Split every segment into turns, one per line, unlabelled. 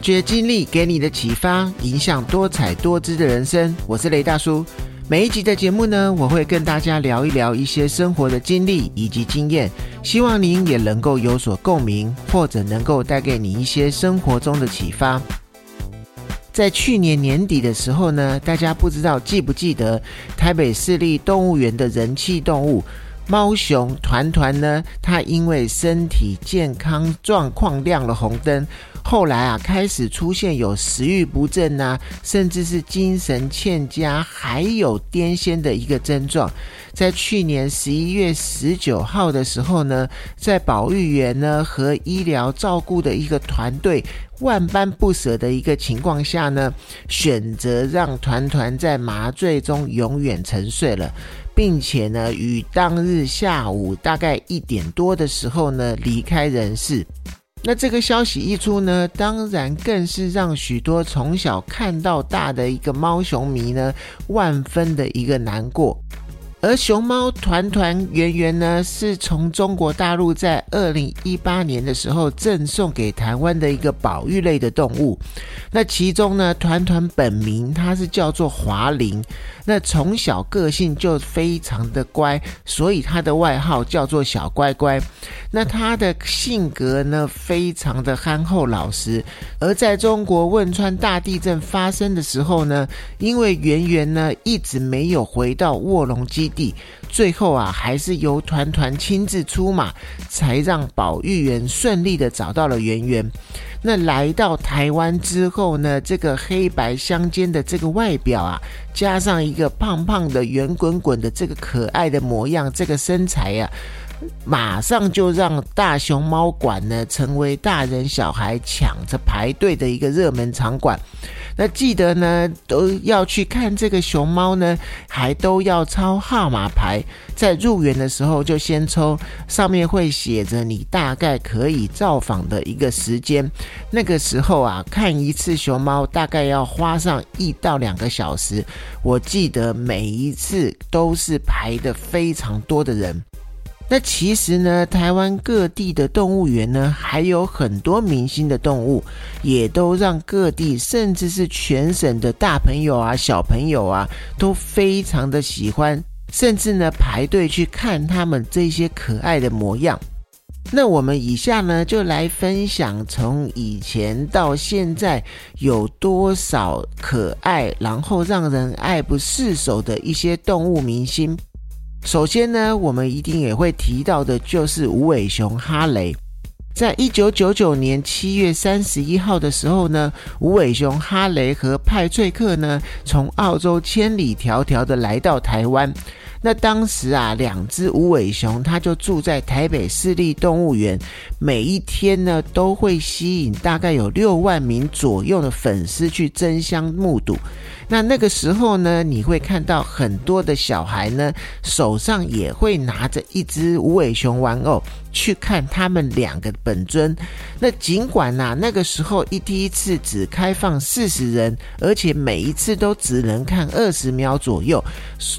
发掘经历给你的启发，影响多彩多姿的人生。我是雷大叔。每一集的节目呢，我会跟大家聊一聊一些生活的经历以及经验，希望您也能够有所共鸣，或者能够带给你一些生活中的启发。在去年年底的时候呢，大家不知道记不记得台北市立动物园的人气动物猫熊团团呢？它因为身体健康状况亮了红灯。后来啊，开始出现有食欲不振啊，甚至是精神欠佳，还有癫痫的一个症状。在去年十一月十九号的时候呢，在保育员呢和医疗照顾的一个团队万般不舍的一个情况下呢，选择让团团在麻醉中永远沉睡了，并且呢，于当日下午大概一点多的时候呢离开人世。那这个消息一出呢，当然更是让许多从小看到大的一个猫熊迷呢，万分的一个难过。而熊猫团团圆圆呢，是从中国大陆在二零一八年的时候赠送给台湾的一个保育类的动物。那其中呢，团团本名它是叫做华玲。那从小个性就非常的乖，所以他的外号叫做小乖乖。那他的性格呢，非常的憨厚老实。而在中国汶川大地震发生的时候呢，因为圆圆呢一直没有回到卧龙基地，最后啊还是由团团亲自出马，才让保育员顺利的找到了圆圆。那来到台湾之后呢，这个黑白相间的这个外表啊，加上一个胖胖的圆滚滚的这个可爱的模样，这个身材呀。马上就让大熊猫馆呢成为大人小孩抢着排队的一个热门场馆。那记得呢都要去看这个熊猫呢，还都要抄号码牌。在入园的时候就先抽，上面会写着你大概可以造访的一个时间。那个时候啊，看一次熊猫大概要花上一到两个小时。我记得每一次都是排的非常多的人。那其实呢，台湾各地的动物园呢，还有很多明星的动物，也都让各地甚至是全省的大朋友啊、小朋友啊，都非常的喜欢，甚至呢排队去看他们这些可爱的模样。那我们以下呢，就来分享从以前到现在有多少可爱，然后让人爱不释手的一些动物明星。首先呢，我们一定也会提到的，就是无尾熊哈雷。在一九九九年七月三十一号的时候呢，无尾熊哈雷和派翠克呢，从澳洲千里迢迢的来到台湾。那当时啊，两只无尾熊，它就住在台北市立动物园，每一天呢，都会吸引大概有六万名左右的粉丝去争相目睹。那那个时候呢，你会看到很多的小孩呢，手上也会拿着一只无尾熊玩偶。去看他们两个本尊。那尽管呐，那个时候一第一次只开放四十人，而且每一次都只能看二十秒左右。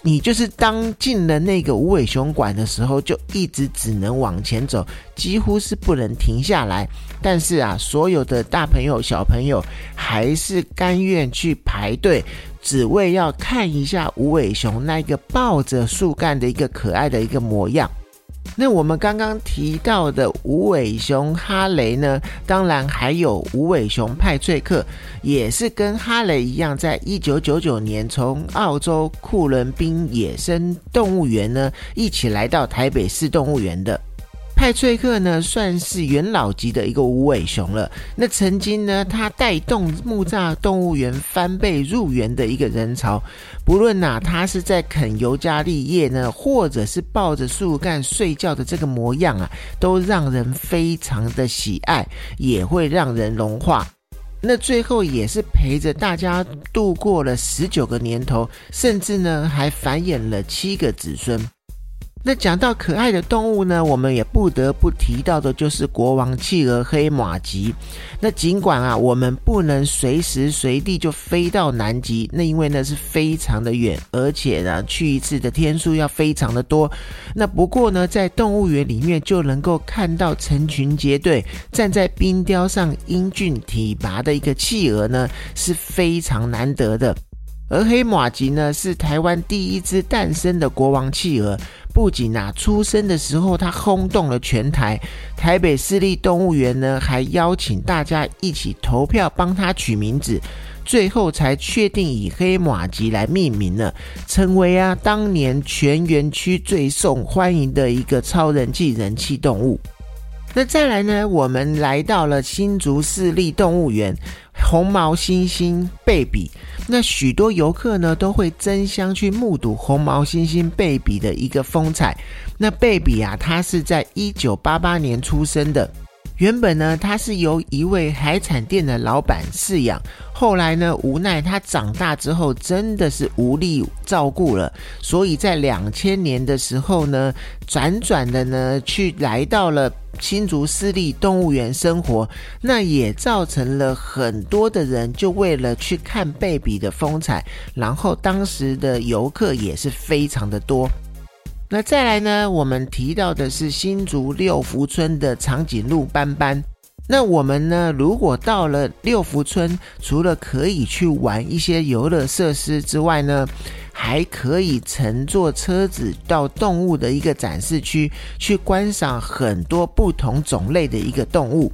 你就是当进了那个无尾熊馆的时候，就一直只能往前走，几乎是不能停下来。但是啊，所有的大朋友小朋友还是甘愿去排队，只为要看一下无尾熊那个抱着树干的一个可爱的一个模样。那我们刚刚提到的无尾熊哈雷呢？当然还有无尾熊派翠克，也是跟哈雷一样，在一九九九年从澳洲库伦宾野生动物园呢一起来到台北市动物园的。派翠克呢，算是元老级的一个无尾熊了。那曾经呢，他带动木栅动物园翻倍入园的一个人潮。不论呐，他是在啃尤加利叶呢，或者是抱着树干睡觉的这个模样啊，都让人非常的喜爱，也会让人融化。那最后也是陪着大家度过了十九个年头，甚至呢，还繁衍了七个子孙。那讲到可爱的动物呢，我们也不得不提到的就是国王企鹅黑马吉。那尽管啊，我们不能随时随地就飞到南极，那因为呢是非常的远，而且呢去一次的天数要非常的多。那不过呢，在动物园里面就能够看到成群结队站在冰雕上英俊体拔的一个企鹅呢，是非常难得的。而黑马吉呢，是台湾第一只诞生的国王企鹅。不仅啊，出生的时候它轰动了全台，台北市立动物园呢还邀请大家一起投票帮它取名字，最后才确定以黑马吉来命名了，成为啊当年全园区最受欢迎的一个超人气人气动物。那再来呢，我们来到了新竹市立动物园。红毛猩猩贝比，那许多游客呢都会争相去目睹红毛猩猩贝比的一个风采。那贝比啊，它是在一九八八年出生的。原本呢，它是由一位海产店的老板饲养，后来呢，无奈它长大之后真的是无力照顾了，所以在两千年的时候呢，辗转的呢去来到了新竹私立动物园生活，那也造成了很多的人就为了去看贝比的风采，然后当时的游客也是非常的多。那再来呢？我们提到的是新竹六福村的长颈鹿斑斑。那我们呢？如果到了六福村，除了可以去玩一些游乐设施之外呢，还可以乘坐车子到动物的一个展示区，去观赏很多不同种类的一个动物。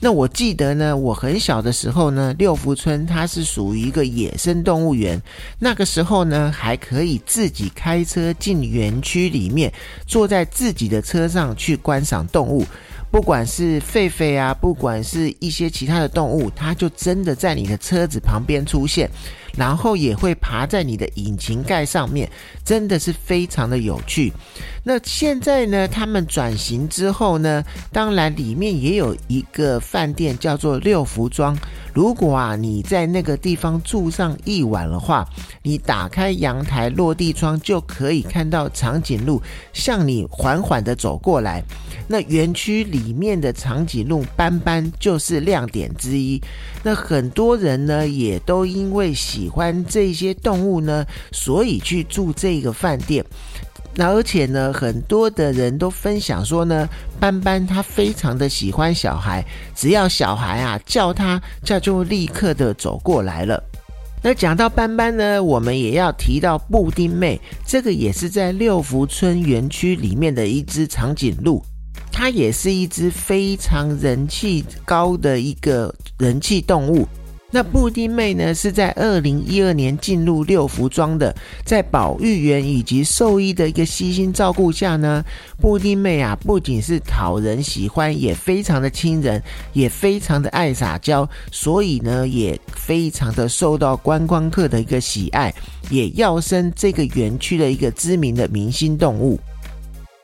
那我记得呢，我很小的时候呢，六福村它是属于一个野生动物园。那个时候呢，还可以自己开车进园区里面，坐在自己的车上去观赏动物。不管是狒狒啊，不管是一些其他的动物，它就真的在你的车子旁边出现。然后也会爬在你的引擎盖上面，真的是非常的有趣。那现在呢，他们转型之后呢，当然里面也有一个饭店叫做六福庄。如果啊你在那个地方住上一晚的话，你打开阳台落地窗就可以看到长颈鹿向你缓缓的走过来。那园区里面的长颈鹿斑斑就是亮点之一。那很多人呢也都因为喜欢这些动物呢，所以去住这个饭店。那而且呢，很多的人都分享说呢，斑斑他非常的喜欢小孩，只要小孩啊叫他，叫就立刻的走过来了。那讲到斑斑呢，我们也要提到布丁妹，这个也是在六福村园区里面的一只长颈鹿，它也是一只非常人气高的一个人气动物。那布丁妹呢，是在二零一二年进入六福庄的，在保育员以及兽医的一个悉心照顾下呢，布丁妹啊，不仅是讨人喜欢，也非常的亲人，也非常的爱撒娇，所以呢，也非常的受到观光客的一个喜爱，也要升这个园区的一个知名的明星动物。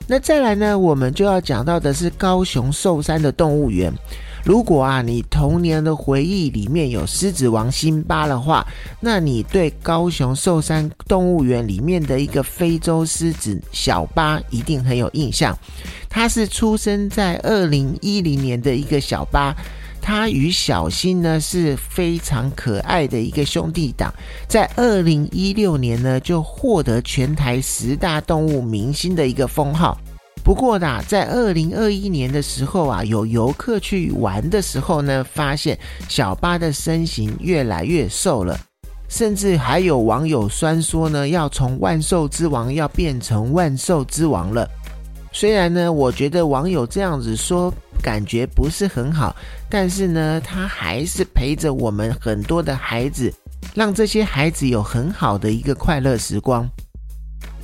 那再来呢，我们就要讲到的是高雄寿山的动物园。如果啊，你童年的回忆里面有狮子王辛巴的话，那你对高雄寿山动物园里面的一个非洲狮子小巴一定很有印象。它是出生在二零一零年的一个小巴，它与小新呢是非常可爱的一个兄弟党，在二零一六年呢就获得全台十大动物明星的一个封号。不过呢，在二零二一年的时候啊，有游客去玩的时候呢，发现小巴的身形越来越瘦了，甚至还有网友酸说呢，要从万兽之王要变成万兽之王了。虽然呢，我觉得网友这样子说感觉不是很好，但是呢，他还是陪着我们很多的孩子，让这些孩子有很好的一个快乐时光。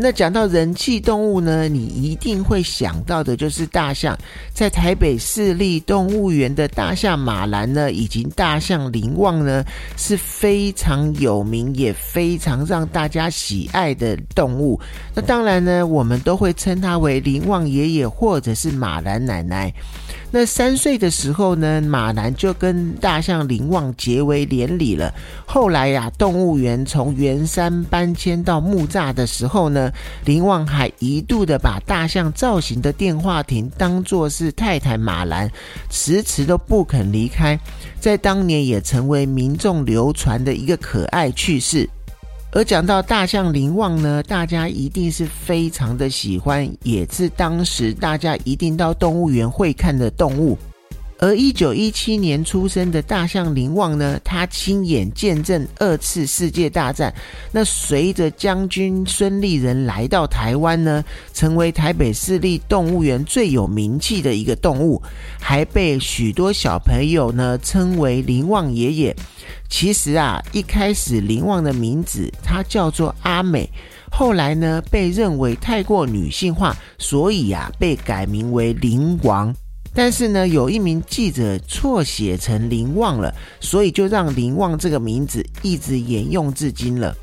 那讲到人气动物呢，你一定会想到的就是大象。在台北市立动物园的大象马兰呢，以及大象林旺呢，是非常有名也非常让大家喜爱的动物。那当然呢，我们都会称它为林旺爷爷或者是马兰奶奶。那三岁的时候呢，马兰就跟大象林旺结为连理了。后来呀，动物园从圆山搬迁到木栅的时候呢，林旺还一度的把大象造型的电话亭当作是太太马兰，迟迟都不肯离开，在当年也成为民众流传的一个可爱趣事。而讲到大象林旺呢，大家一定是非常的喜欢，也是当时大家一定到动物园会看的动物。而一九一七年出生的大象林旺呢，他亲眼见证二次世界大战。那随着将军孙立人来到台湾呢，成为台北市立动物园最有名气的一个动物，还被许多小朋友呢称为林旺爷爷。其实啊，一开始林旺的名字他叫做阿美，后来呢被认为太过女性化，所以啊被改名为林王。但是呢，有一名记者错写成林旺了，所以就让林旺这个名字一直沿用至今了。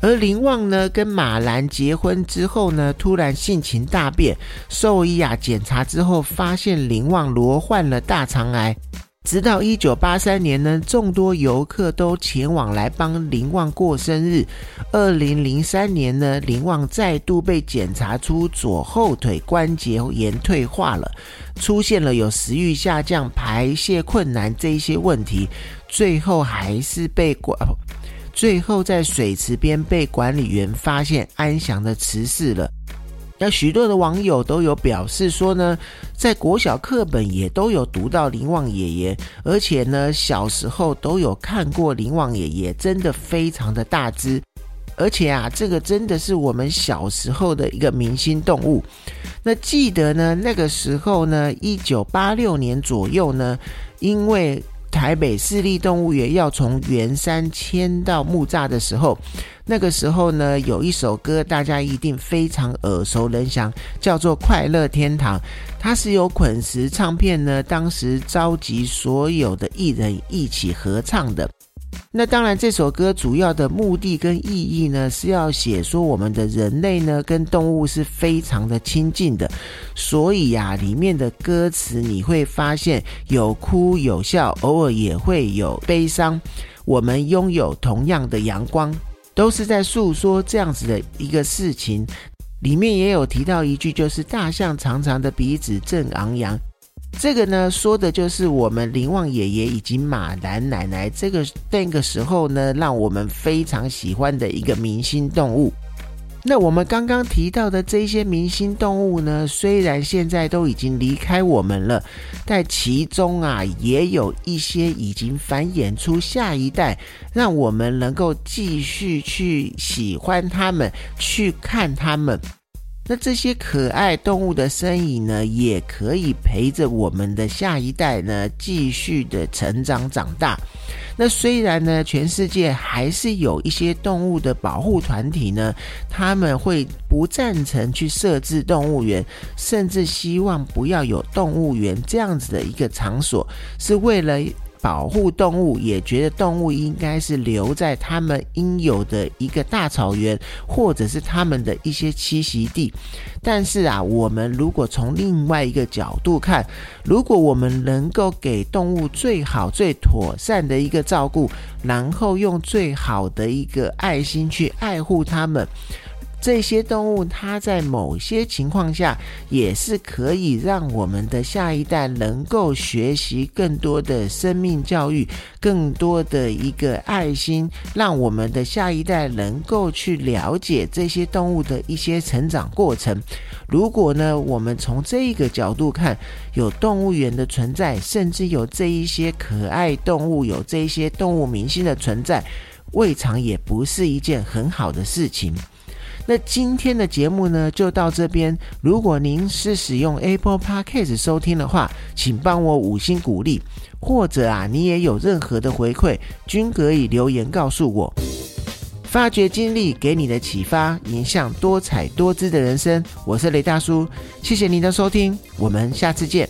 而林旺呢，跟马兰结婚之后呢，突然性情大变，兽医啊检查之后发现林旺罹患了大肠癌。直到一九八三年呢，众多游客都前往来帮林旺过生日。二零零三年呢，林旺再度被检查出左后腿关节炎退化了，出现了有食欲下降、排泄困难这一些问题，最后还是被管，最后在水池边被管理员发现安详的辞世了。那许多的网友都有表示说呢，在国小课本也都有读到林旺爷爷，而且呢小时候都有看过林旺爷爷，真的非常的大只，而且啊这个真的是我们小时候的一个明星动物。那记得呢那个时候呢，一九八六年左右呢，因为。台北市立动物园要从圆山迁到木栅的时候，那个时候呢，有一首歌大家一定非常耳熟能详，叫做《快乐天堂》。它是由滚石唱片呢，当时召集所有的艺人一起合唱的。那当然，这首歌主要的目的跟意义呢，是要写说我们的人类呢跟动物是非常的亲近的，所以呀，里面的歌词你会发现有哭有笑，偶尔也会有悲伤。我们拥有同样的阳光，都是在诉说这样子的一个事情。里面也有提到一句，就是大象长长的鼻子正昂扬。这个呢，说的就是我们林旺爷爷以及马兰奶奶这个那个时候呢，让我们非常喜欢的一个明星动物。那我们刚刚提到的这些明星动物呢，虽然现在都已经离开我们了，但其中啊，也有一些已经繁衍出下一代，让我们能够继续去喜欢它们，去看它们。那这些可爱动物的身影呢，也可以陪着我们的下一代呢，继续的成长长大。那虽然呢，全世界还是有一些动物的保护团体呢，他们会不赞成去设置动物园，甚至希望不要有动物园这样子的一个场所，是为了。保护动物，也觉得动物应该是留在他们应有的一个大草原，或者是他们的一些栖息地。但是啊，我们如果从另外一个角度看，如果我们能够给动物最好、最妥善的一个照顾，然后用最好的一个爱心去爱护它们。这些动物，它在某些情况下也是可以让我们的下一代能够学习更多的生命教育，更多的一个爱心，让我们的下一代能够去了解这些动物的一些成长过程。如果呢，我们从这一个角度看，有动物园的存在，甚至有这一些可爱动物，有这一些动物明星的存在，未尝也不是一件很好的事情。那今天的节目呢，就到这边。如果您是使用 Apple Podcast 收听的话，请帮我五星鼓励，或者啊，你也有任何的回馈，均可以留言告诉我。发掘经历给你的启发，影响多彩多姿的人生。我是雷大叔，谢谢您的收听，我们下次见。